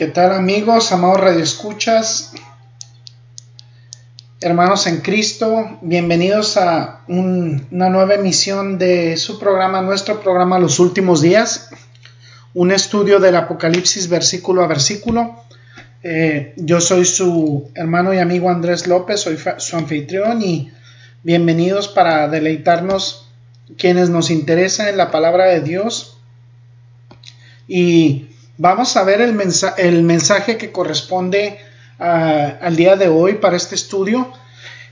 ¿Qué tal amigos, amados radioescuchas, hermanos en Cristo? Bienvenidos a una nueva emisión de su programa, nuestro programa Los Últimos Días, un estudio del Apocalipsis versículo a versículo. Eh, yo soy su hermano y amigo Andrés López, soy su anfitrión y bienvenidos para deleitarnos quienes nos interesa en la palabra de Dios y Vamos a ver el, mensaje que corresponde al día de hoy para este estudio.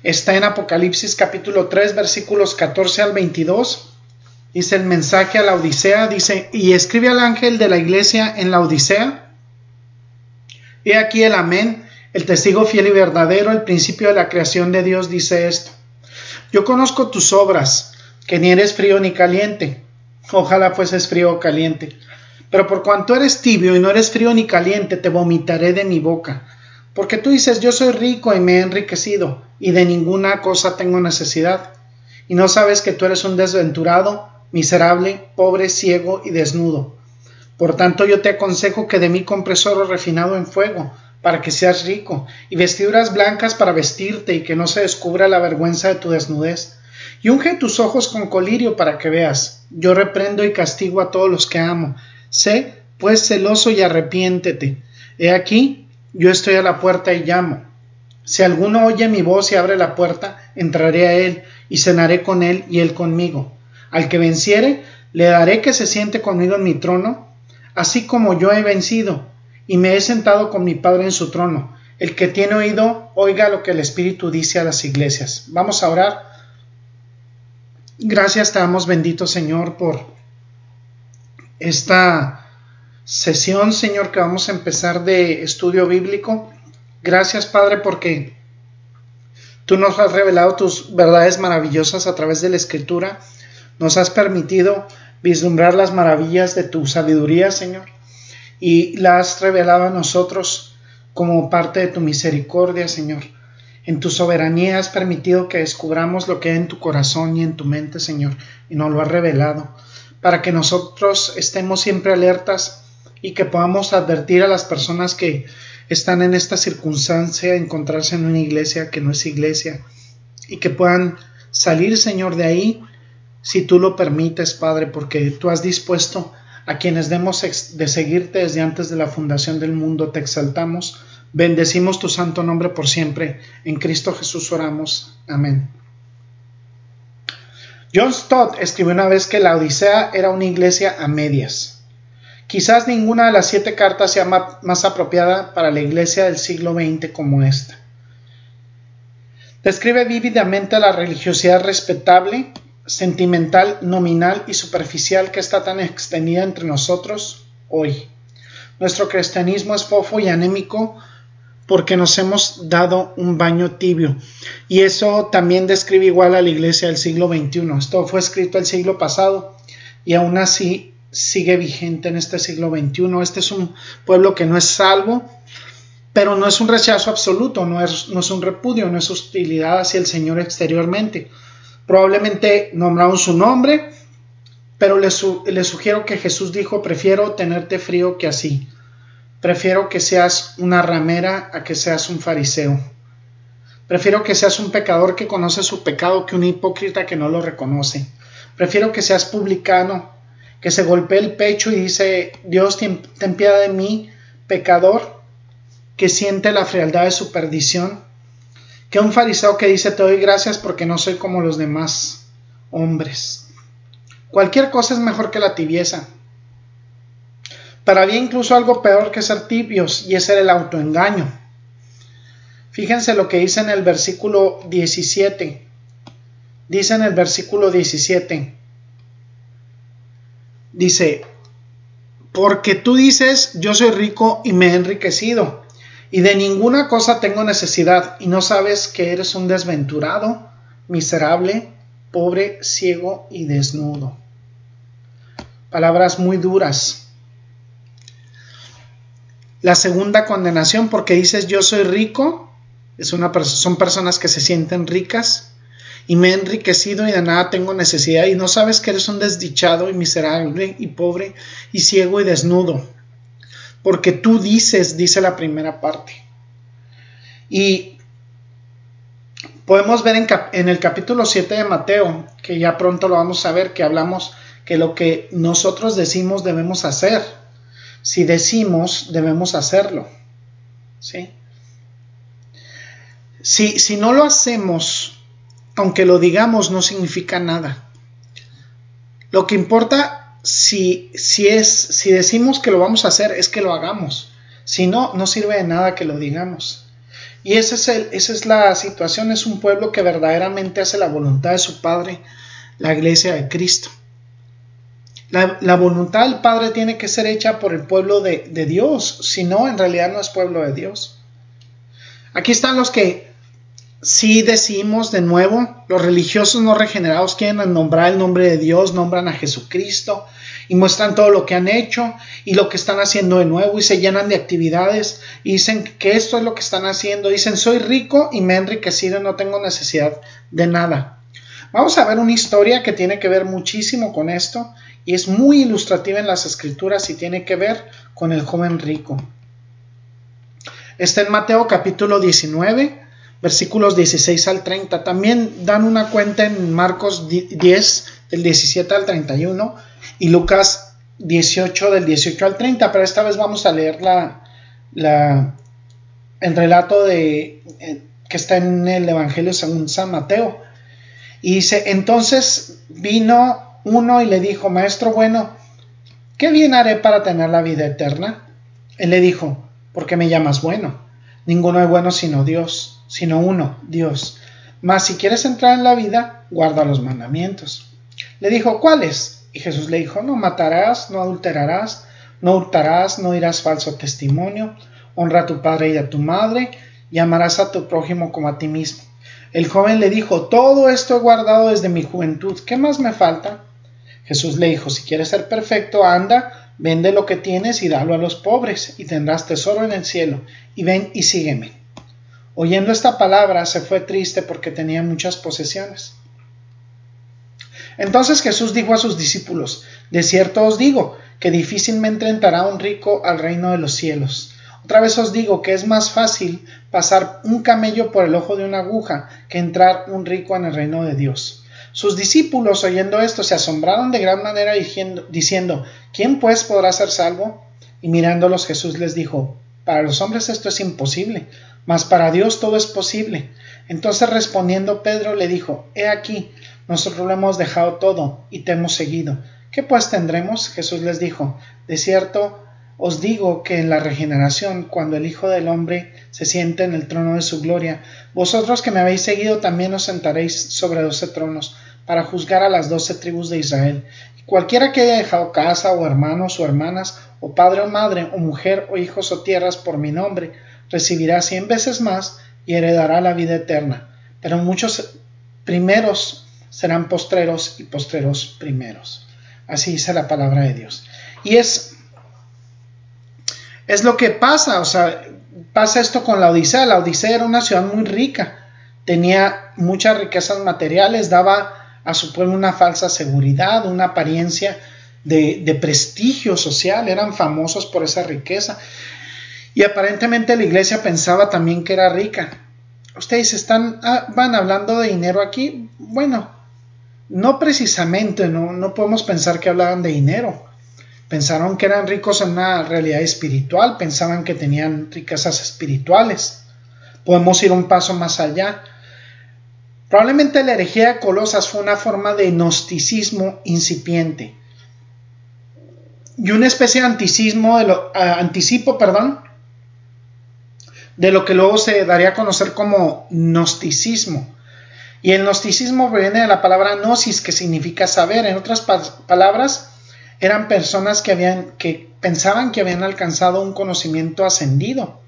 Está en Apocalipsis capítulo 3 versículos 14 al 22. Dice el mensaje a la Odisea, dice, y escribe al ángel de la iglesia en la Odisea. He aquí el amén, el testigo fiel y verdadero, el principio de la creación de Dios dice esto. Yo conozco tus obras, que ni eres frío ni caliente. Ojalá fueses frío o caliente. Pero por cuanto eres tibio y no eres frío ni caliente, te vomitaré de mi boca. Porque tú dices, yo soy rico y me he enriquecido, y de ninguna cosa tengo necesidad. Y no sabes que tú eres un desventurado, miserable, pobre, ciego y desnudo. Por tanto yo te aconsejo que de mí compres oro refinado en fuego, para que seas rico, y vestiduras blancas para vestirte y que no se descubra la vergüenza de tu desnudez. Y unge tus ojos con colirio para que veas. Yo reprendo y castigo a todos los que amo Sé, pues, celoso y arrepiéntete. He aquí, yo estoy a la puerta y llamo. Si alguno oye mi voz y abre la puerta, entraré a él y cenaré con él y él conmigo. Al que venciere, le daré que se siente conmigo en mi trono, así como yo he vencido y me he sentado con mi Padre en su trono. El que tiene oído, oiga lo que el Espíritu dice a las iglesias. Vamos a orar. Gracias te damos, bendito Señor, por esta sesión, Señor, que vamos a empezar de estudio bíblico. Gracias, Padre, porque tú nos has revelado tus verdades maravillosas a través de la Escritura. Nos has permitido vislumbrar las maravillas de tu sabiduría, Señor, y la has revelado a nosotros como parte de tu misericordia, Señor. En tu soberanía has permitido que descubramos lo que hay en tu corazón y en tu mente, Señor, y nos lo has revelado para que nosotros estemos siempre alertas y que podamos advertir a las personas que están en esta circunstancia, encontrarse en una iglesia que no es iglesia, y que puedan salir, Señor, de ahí, si tú lo permites, Padre, porque tú has dispuesto a quienes demos de seguirte desde antes de la fundación del mundo, te exaltamos, bendecimos tu santo nombre por siempre, en Cristo Jesús oramos, amén. John Stott escribió una vez que la Odisea era una iglesia a medias. Quizás ninguna de las siete cartas sea más apropiada para la iglesia del siglo XX como esta. Describe vívidamente la religiosidad respetable, sentimental, nominal y superficial que está tan extendida entre nosotros hoy. Nuestro cristianismo es fofo y anémico porque nos hemos dado un baño tibio. Y eso también describe igual a la iglesia del siglo XXI. Esto fue escrito el siglo pasado y aún así sigue vigente en este siglo XXI. Este es un pueblo que no es salvo, pero no es un rechazo absoluto, no es, un repudio, no es hostilidad hacia el Señor exteriormente. Probablemente nombraron su nombre, pero les, les sugiero que Jesús dijo, prefiero tenerte frío que así. Prefiero que seas una ramera a que seas un fariseo. Prefiero que seas un pecador que conoce su pecado que un hipócrita que no lo reconoce. Prefiero que seas publicano, que se golpee el pecho y dice, Dios, ten, piedad de mí, pecador, que siente la frialdad de su perdición, que un fariseo que dice, te doy gracias porque no soy como los demás hombres. Cualquier cosa es mejor que la tibieza. Pero había incluso algo peor que ser tibios y ese era el autoengaño. Fíjense lo que dice en el versículo 17. Dice en el versículo 17. dice, porque tú dices, yo soy rico y me he enriquecido, y de ninguna cosa tengo necesidad, y no sabes que eres un desventurado, miserable, pobre, ciego y desnudo. Palabras muy duras. La segunda condenación, porque dices yo soy rico, es una, son personas que se sienten ricas y me he enriquecido y de nada tengo necesidad y no sabes que eres un desdichado y miserable y pobre y ciego y desnudo. Porque tú dices, dice la primera parte. Y podemos ver en, en, el capítulo 7 de Mateo, que ya pronto lo vamos a ver, que hablamos que lo que nosotros decimos debemos hacer. Si decimos, debemos hacerlo. ¿Sí? Si, si no lo hacemos, aunque lo digamos, no significa nada. Lo que importa si, si, es, si decimos que lo vamos a hacer es que lo hagamos. Si no, no sirve de nada que lo digamos. Y ese es el, esa es la situación, es un pueblo que verdaderamente hace la voluntad de su Padre, la iglesia de Cristo. La, voluntad del Padre tiene que ser hecha por el pueblo de, de Dios, si no, en realidad no es pueblo de Dios. Aquí están los que si decimos de nuevo, los religiosos no regenerados quieren nombrar el nombre de Dios, nombran a Jesucristo y muestran todo lo que han hecho y lo que están haciendo de nuevo y se llenan de actividades y dicen que esto es lo que están haciendo. Dicen, soy rico y me he enriquecido no tengo necesidad de nada. Vamos a ver una historia que tiene que ver muchísimo con esto y es muy ilustrativa en las escrituras y tiene que ver con el joven rico. Está en Mateo capítulo 19 versículos 16 al 30. También dan una cuenta en Marcos 10, del 17 al 31, y Lucas 18, del 18 al 30, pero esta vez vamos a leer la, la, el relato de, eh, que está en el Evangelio según San Mateo. Y dice, entonces vino uno y le dijo, Maestro bueno, ¿qué bien haré para tener la vida eterna? Él le dijo, ¿por qué me llamas bueno? Ninguno es bueno sino Dios sino uno, Dios. Mas si quieres entrar en la vida, guarda los mandamientos. Le dijo, ¿cuáles? Y Jesús le dijo, no matarás, no adulterarás, no hurtarás, no dirás falso testimonio, honra a tu padre y a tu madre, y amarás a tu prójimo como a ti mismo. El joven le dijo, todo esto he guardado desde mi juventud, ¿qué más me falta? Jesús le dijo, si quieres ser perfecto, anda, vende lo que tienes y dalo a los pobres, y tendrás tesoro en el cielo, y ven y sígueme. Oyendo esta palabra se fue triste porque tenía muchas posesiones. Entonces Jesús dijo a sus discípulos, De cierto os digo, que difícilmente entrará un rico al reino de los cielos. Otra vez os digo que es más fácil pasar un camello por el ojo de una aguja que entrar un rico en el reino de Dios. Sus discípulos, oyendo esto, se asombraron de gran manera diciendo, ¿quién pues podrá ser salvo? Y mirándolos Jesús les dijo, para los hombres esto es imposible, mas para Dios todo es posible. Entonces respondiendo Pedro le dijo, He aquí, nosotros lo hemos dejado todo y te hemos seguido. ¿Qué pues tendremos? Jesús les dijo, De cierto, os digo que en la regeneración, cuando el Hijo del Hombre se siente en el trono de su gloria, vosotros que me habéis seguido también os sentaréis sobre doce tronos, para juzgar a las doce tribus de Israel. Y cualquiera que haya dejado casa, o hermanos, o hermanas, o padre o madre, o mujer, o hijos o tierras por mi nombre, recibirá cien veces más y heredará la vida eterna. Pero muchos primeros serán postreros y postreros primeros. Así dice la palabra de Dios. Y es, es lo que pasa, o sea, pasa esto con la Odisea. La Odisea era una ciudad muy rica, tenía muchas riquezas materiales, daba a su pueblo una falsa seguridad, una apariencia de, de prestigio social, eran famosos por esa riqueza. Y aparentemente la iglesia pensaba también que era rica. Ustedes están, ah, van hablando de dinero aquí. Bueno, no precisamente, no, no podemos pensar que hablaban de dinero. Pensaron que eran ricos en una realidad espiritual, pensaban que tenían riquezas espirituales. Podemos ir un paso más allá. Probablemente la herejía de Colosas fue una forma de gnosticismo incipiente y una especie de anticismo, de lo, ah, anticipo, perdón, de lo que luego se daría a conocer como gnosticismo. Y el gnosticismo proviene de la palabra gnosis, que significa saber. En otras palabras, Eran personas que habían que pensaban que habían alcanzado un conocimiento ascendido.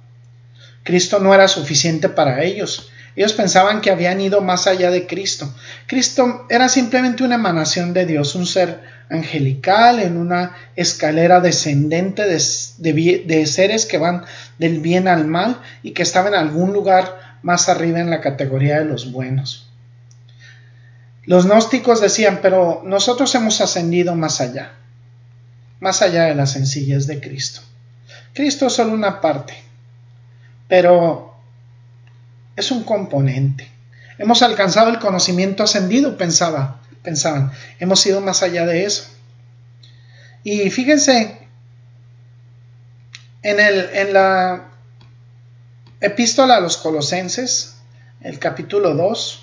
Cristo no era suficiente para ellos. Ellos pensaban que habían ido más allá de Cristo. Cristo era simplemente una emanación de Dios, un ser angelical en una escalera descendente de, seres que van del bien al mal y que estaba en algún lugar más arriba en la categoría de los buenos. Los gnósticos decían, pero nosotros hemos ascendido más allá, más allá de la sencillez de Cristo. Cristo es solo una parte, pero es un componente. Hemos alcanzado el conocimiento ascendido, pensaba, pensaban. Hemos ido más allá de eso. Y fíjense, en, el, en la epístola a los colosenses, el capítulo 2,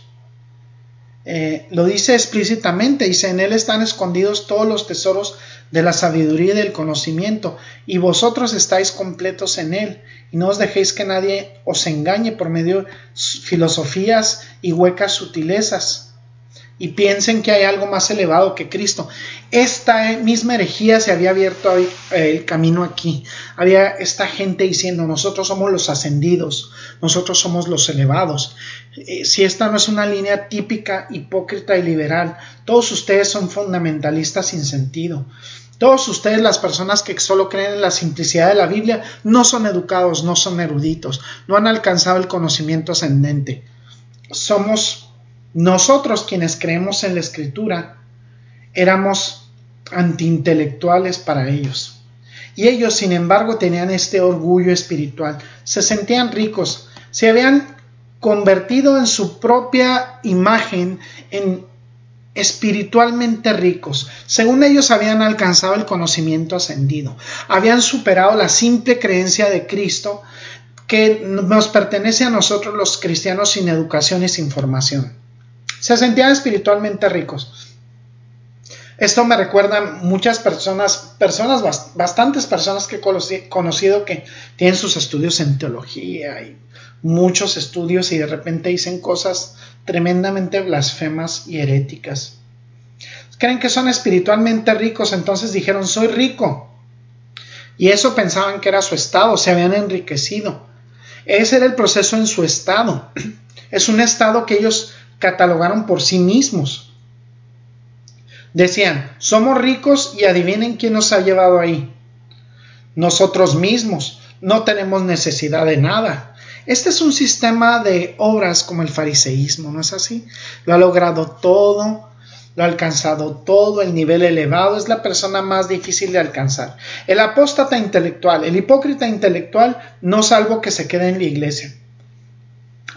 eh, lo dice explícitamente, dice, en él están escondidos todos los tesoros de la sabiduría y del conocimiento, y vosotros estáis completos en él, y no os dejéis que nadie os engañe por medio de filosofías y huecas sutilezas y piensen que hay algo más elevado que Cristo. Esta misma herejía se había abierto eh, el camino aquí. Había esta gente diciendo, nosotros somos los ascendidos, nosotros somos los elevados. Eh, si esta no es una línea típica, hipócrita y liberal, todos ustedes son fundamentalistas sin sentido. Todos ustedes, las personas que solo creen en la simplicidad de la Biblia, no son educados, no son eruditos, no han alcanzado el conocimiento ascendente. Somos nosotros quienes creemos en la escritura éramos antiintelectuales para ellos. Y ellos, sin embargo, tenían este orgullo espiritual. Se sentían ricos, se habían convertido en su propia imagen en espiritualmente ricos. Según ellos habían alcanzado el conocimiento ascendido, habían superado la simple creencia de Cristo que nos pertenece a nosotros los cristianos sin educación y sin formación se sentían espiritualmente ricos. Esto me recuerda a muchas personas, personas, bastantes personas que he conocido que tienen sus estudios en teología y muchos estudios y de repente dicen cosas tremendamente blasfemas y heréticas. Creen que son espiritualmente ricos, entonces dijeron, soy rico. Y eso pensaban que era su estado, se habían enriquecido. Ese era el proceso en su estado. Es un estado que ellos catalogaron por sí mismos. Decían, somos ricos y adivinen quién nos ha llevado ahí. Nosotros mismos, no tenemos necesidad de nada. Este es un sistema de obras como el fariseísmo, ¿no es así? Lo ha logrado todo, lo ha alcanzado todo, el nivel elevado es la persona más difícil de alcanzar. El apóstata intelectual, el hipócrita intelectual, no salvo que se quede en la iglesia.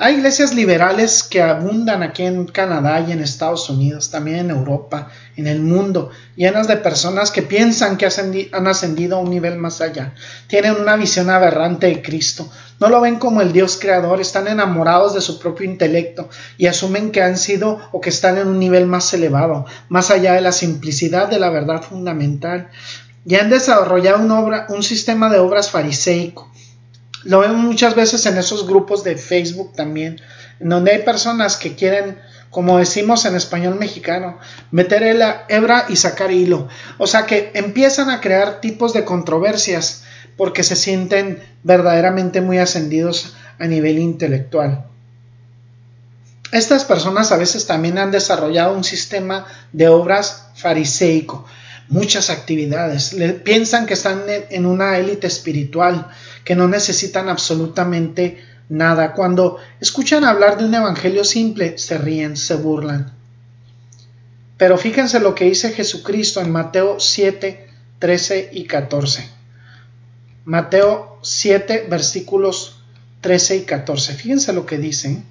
Hay iglesias liberales que abundan aquí en Canadá y en Estados Unidos, también en Europa, en el mundo, llenas de personas que piensan que han ascendido a un nivel más allá. Tienen una visión aberrante de Cristo. No lo ven como el Dios creador, están enamorados de su propio intelecto y asumen que han sido o que están en un nivel más elevado, más allá de la simplicidad de la verdad fundamental. Y han desarrollado un sistema de obras fariseico lo vemos muchas veces en esos grupos de Facebook también, donde hay personas que quieren, como decimos en español mexicano, meter la hebra y sacar hilo. O sea que empiezan a crear tipos de controversias porque se sienten verdaderamente muy ascendidos a nivel intelectual. Estas personas a veces también han desarrollado un sistema de obras fariseico, muchas actividades. piensan que están en una élite espiritual, que no necesitan absolutamente nada. Cuando escuchan hablar de un evangelio simple, se ríen, se burlan. Pero fíjense lo que dice Jesucristo en Mateo 7, 13 y 14. Mateo 7, versículos 13 y 14. Fíjense lo que dice.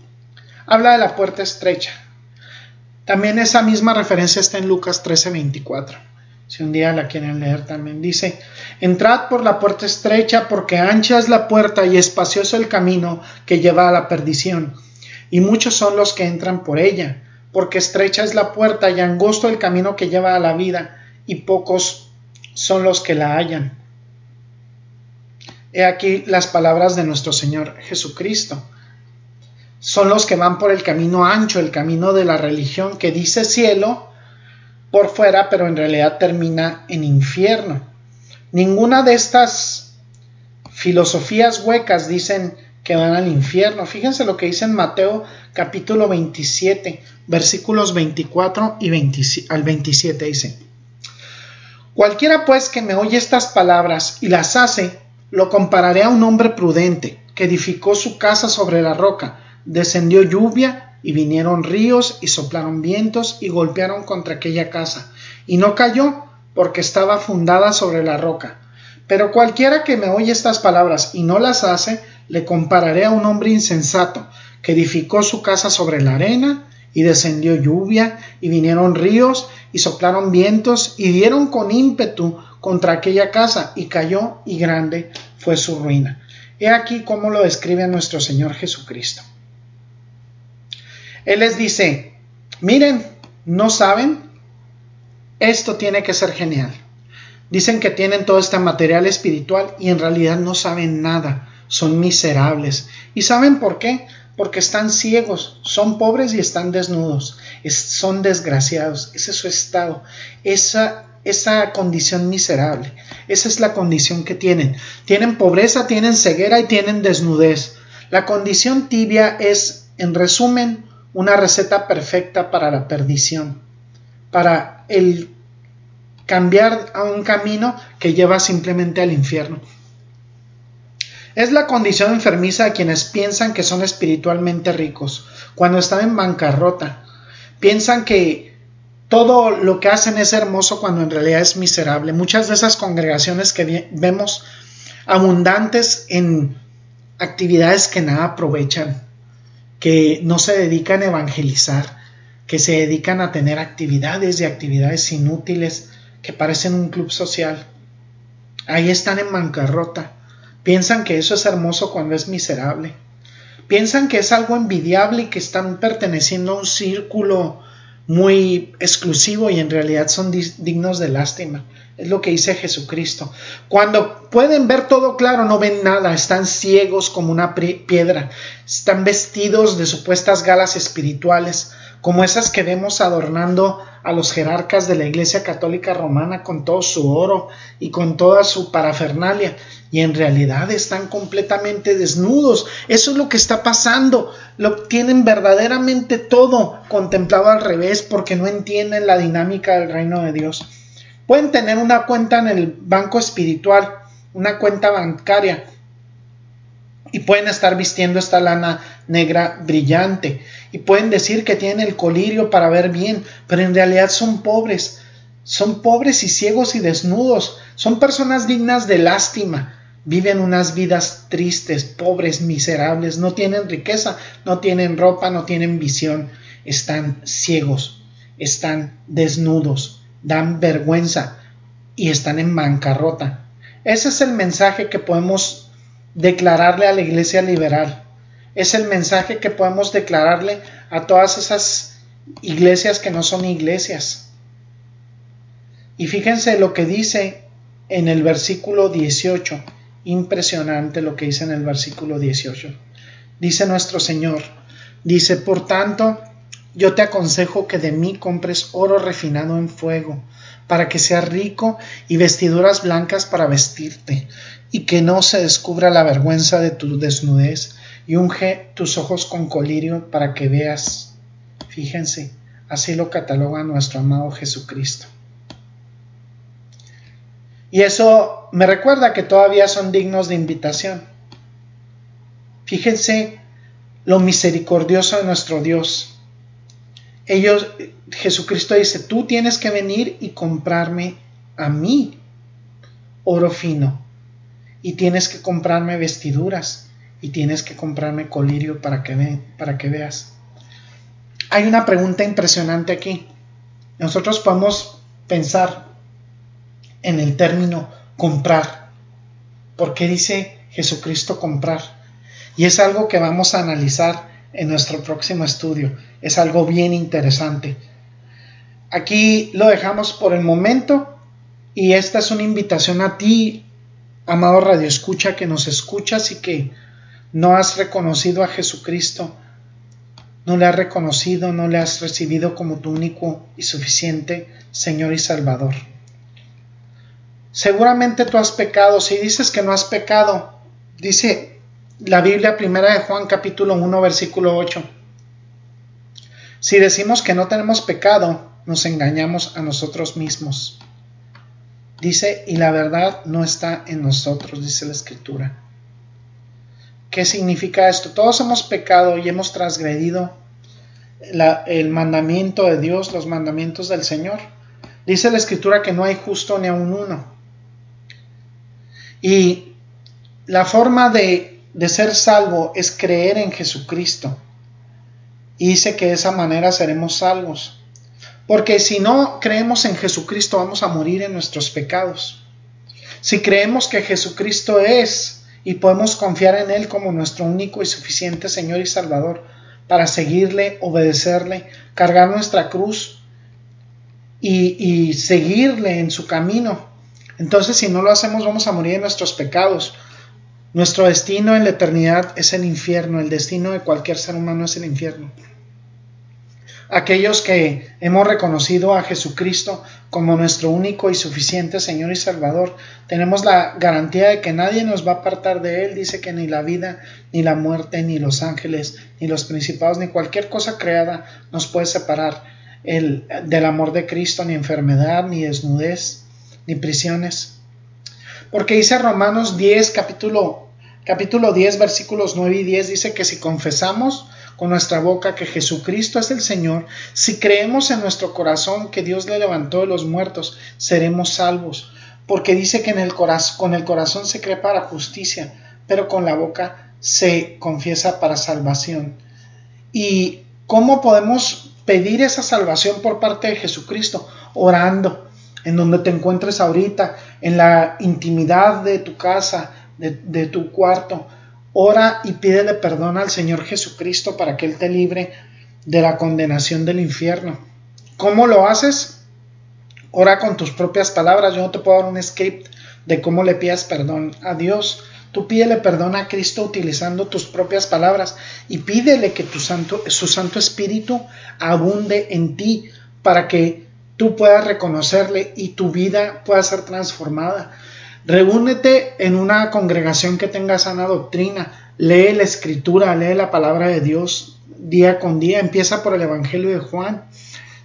Habla de la puerta estrecha. También esa misma referencia está en Lucas 13, 24 si un día la quieren leer también, dice, entrad por la puerta estrecha porque ancha es la puerta y espacioso el camino que lleva a la perdición, y muchos son los que entran por ella, porque estrecha es la puerta y angosto el camino que lleva a la vida, y pocos son los que la hallan. He aquí las palabras de nuestro Señor Jesucristo. Son los que van por el camino ancho, el camino de la religión que dice cielo, por fuera, pero en realidad termina en infierno. Ninguna de estas filosofías huecas dicen que van al infierno. Fíjense lo que dice en Mateo capítulo 27, versículos 24 y al 27 dice, Cualquiera pues que me oye estas palabras y las hace, lo compararé a un hombre prudente que edificó su casa sobre la roca, descendió lluvia y vinieron ríos y soplaron vientos y golpearon contra aquella casa, y no cayó porque estaba fundada sobre la roca. Pero cualquiera que me oye estas palabras y no las hace, le compararé a un hombre insensato, que edificó su casa sobre la arena, y descendió lluvia, y vinieron ríos, y soplaron vientos, y dieron con ímpetu contra aquella casa, y cayó, y grande fue su ruina. He aquí cómo lo describe nuestro Señor Jesucristo. Él les dice, miren, ¿no saben? Esto tiene que ser genial. Dicen que tienen todo este material espiritual y en realidad no saben nada, son miserables. ¿Y saben por qué? Porque están ciegos, son pobres y están desnudos, son desgraciados, ese es su estado, esa, esa condición miserable, esa es la condición que tienen. Tienen pobreza, tienen ceguera y tienen desnudez. La condición tibia es, en resumen, una receta perfecta para la perdición, para el cambiar a un camino que lleva simplemente al infierno. Es la condición enfermiza de quienes piensan que son espiritualmente ricos, cuando están en bancarrota. Piensan que todo lo que hacen es hermoso cuando en realidad es miserable. Muchas de esas congregaciones que vemos abundantes en actividades que nada aprovechan, que no se dedican a evangelizar, que se dedican a tener actividades y actividades inútiles, que parecen un club social. Ahí están en bancarrota. Piensan que eso es hermoso cuando es miserable. Piensan que es algo envidiable y que están perteneciendo a un círculo muy exclusivo y en realidad son dignos de lástima. Es lo que dice Jesucristo. Cuando pueden ver todo claro, no ven nada, están ciegos como una piedra, están vestidos de supuestas galas espirituales, como esas que vemos adornando a los jerarcas de la Iglesia Católica Romana con todo su oro y con toda su parafernalia, y en realidad están completamente desnudos. Eso es lo que está pasando. Lo tienen verdaderamente todo contemplado al revés porque no entienden la dinámica del reino de Dios. Pueden tener una cuenta en el banco espiritual, una cuenta bancaria, y pueden estar vistiendo esta lana negra brillante y pueden decir que tienen el colirio para ver bien, pero en realidad son pobres, son pobres y ciegos y desnudos, son personas dignas de lástima, viven unas vidas tristes, pobres, miserables, no tienen riqueza, no tienen ropa, no tienen visión, están ciegos, están desnudos, dan vergüenza y están en bancarrota. Ese es el mensaje que podemos declararle a la iglesia liberal. Es el mensaje que podemos declararle a todas esas iglesias que no son iglesias. Y fíjense lo que dice en el versículo 18. Impresionante lo que dice en el versículo 18. Dice nuestro Señor, dice, por tanto, yo te aconsejo que de mí compres oro refinado en fuego, para que seas rico y vestiduras blancas para vestirte, y que no se descubra la vergüenza de tu desnudez, y unge tus ojos con colirio para que veas. Fíjense, así lo cataloga nuestro amado Jesucristo. Y eso me recuerda que todavía son dignos de invitación. Fíjense lo misericordioso de nuestro Dios. Ellos, Jesucristo dice, tú tienes que venir y comprarme a mí oro fino y tienes que comprarme vestiduras y tienes que comprarme colirio para que, para que veas. Hay una pregunta impresionante aquí. Nosotros podemos pensar en el término comprar. ¿Por qué dice Jesucristo comprar? Y es algo que vamos a analizar en nuestro próximo estudio. Es algo bien interesante. Aquí lo dejamos por el momento y esta es una invitación a ti, amado Radio Escucha, que nos escuchas y que no has reconocido a Jesucristo no le has reconocido, no le has recibido como tu único y suficiente Señor y Salvador. Seguramente tú has pecado. Si dices que no has pecado, dice la Biblia primera de Juan capítulo 1 versículo 8. Si decimos que no tenemos pecado, nos engañamos a nosotros mismos. Dice, y la verdad no está en nosotros, dice la escritura. ¿Qué significa esto? Todos hemos pecado y hemos transgredido el mandamiento de Dios, los mandamientos del Señor. Dice la escritura que no hay justo ni aun uno. Y la forma de, de ser salvo es creer en Jesucristo. Y dice que de esa manera seremos salvos. Porque si no creemos en Jesucristo vamos a morir en nuestros pecados. Si creemos que Jesucristo es y podemos confiar en Él como nuestro único y suficiente Señor y Salvador, para seguirle, obedecerle, cargar nuestra cruz y, seguirle en su camino. Entonces, si no lo hacemos, vamos a morir en nuestros pecados. Nuestro destino en la eternidad es el infierno, el destino de cualquier ser humano es el infierno aquellos que hemos reconocido a Jesucristo como nuestro único y suficiente Señor y Salvador, tenemos la garantía de que nadie nos va a apartar de Él. Dice que ni la vida, ni la muerte, ni los ángeles, ni los principados, ni cualquier cosa creada nos puede separar el, del amor de Cristo, ni enfermedad, ni desnudez, ni prisiones. Porque dice Romanos 10, capítulo, capítulo 10, versículos 9 y 10, dice que si confesamos con nuestra boca que Jesucristo es el Señor, si creemos en nuestro corazón que Dios le levantó de los muertos, seremos salvos. Porque dice que en el con el corazón se cree para justicia, pero con la boca se confiesa para salvación. ¿Y cómo podemos pedir esa salvación por parte de Jesucristo? Orando, en donde te encuentres ahorita, en la intimidad de tu casa, de, de tu cuarto, Ora y pídele perdón al Señor Jesucristo para que Él te libre de la condenación del infierno. ¿Cómo lo haces? Ora con tus propias palabras. Yo no te puedo dar un script de cómo le pidas perdón a Dios. Tú pídele perdón a Cristo utilizando tus propias palabras y pídele que tu santo, su Santo Espíritu abunde en ti para que tú puedas reconocerle y tu vida pueda ser transformada. Reúnete en una congregación que tenga sana doctrina, lee la escritura, lee la palabra de Dios día con día, empieza por el Evangelio de Juan.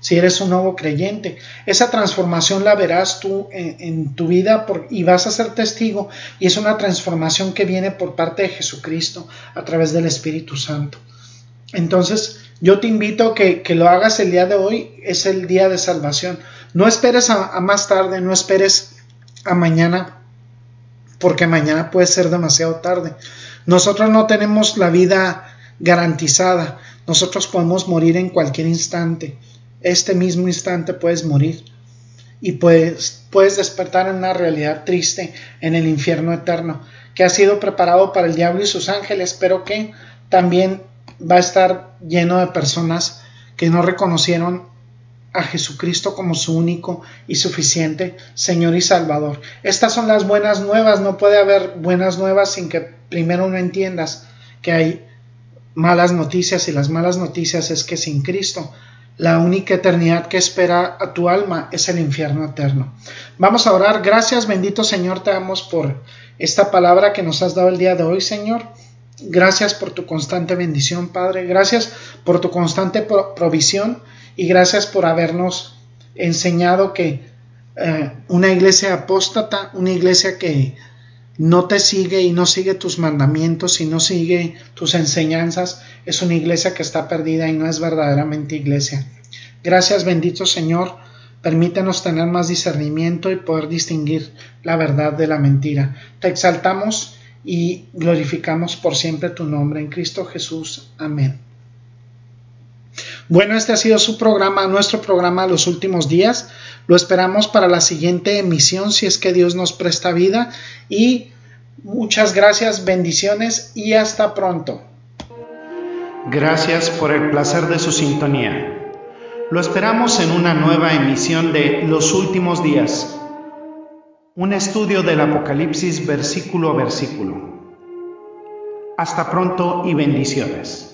Si eres un nuevo creyente, esa transformación la verás tú en, tu vida y vas a ser testigo y es una transformación que viene por parte de Jesucristo a través del Espíritu Santo. Entonces, yo te invito a que, lo hagas el día de hoy, es el día de salvación. No esperes a más tarde, no esperes a mañana porque mañana puede ser demasiado tarde. Nosotros no tenemos la vida garantizada, nosotros podemos morir en cualquier instante. Este mismo instante puedes morir y puedes, puedes despertar en una realidad triste en el infierno eterno que ha sido preparado para el diablo y sus ángeles, pero que también va a estar lleno de personas que no reconocieron a Jesucristo como su único y suficiente Señor y Salvador. Estas son las buenas nuevas. No puede haber buenas nuevas sin que primero no entiendas que hay malas noticias y las malas noticias es que sin Cristo la única eternidad que espera a tu alma es el infierno eterno. Vamos a orar. Gracias, bendito Señor, te damos por esta palabra que nos has dado el día de hoy, Señor. Gracias por tu constante bendición, Padre. Gracias por tu constante provisión y gracias por habernos enseñado que eh, una iglesia apóstata, una iglesia que no te sigue y no sigue tus mandamientos y no sigue tus enseñanzas, es una iglesia que está perdida y no es verdaderamente iglesia. Gracias bendito Señor, permítenos tener más discernimiento y poder distinguir la verdad de la mentira. Te exaltamos y glorificamos por siempre tu nombre en Cristo Jesús. Amén. Bueno, este ha sido su programa, nuestro programa los últimos días. Lo esperamos para la siguiente emisión si es que Dios nos presta vida. Y muchas gracias, bendiciones y hasta pronto. Gracias por el placer de su sintonía. Lo esperamos en una nueva emisión de Los Últimos Días, un estudio del Apocalipsis versículo a versículo. Hasta pronto y bendiciones.